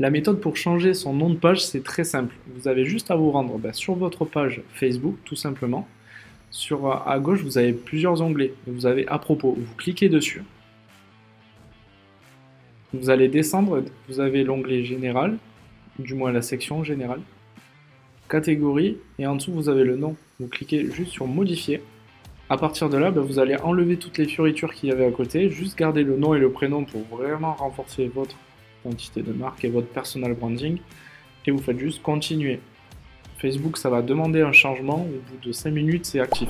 La méthode pour changer son nom de page, c'est très simple. Vous avez juste à vous rendre ben, sur votre page Facebook, tout simplement. Sur, à gauche, vous avez plusieurs onglets. Vous avez à propos. Vous cliquez dessus. Vous allez descendre. Vous avez l'onglet général, du moins la section générale. Catégorie. Et en dessous, vous avez le nom. Vous cliquez juste sur modifier. À partir de là, ben, vous allez enlever toutes les fioritures qu'il y avait à côté. Juste garder le nom et le prénom pour vraiment renforcer votre identité de marque et votre personal branding. Et vous faites juste continuer. Facebook, ça va demander un changement. Au bout de 5 minutes, c'est actif.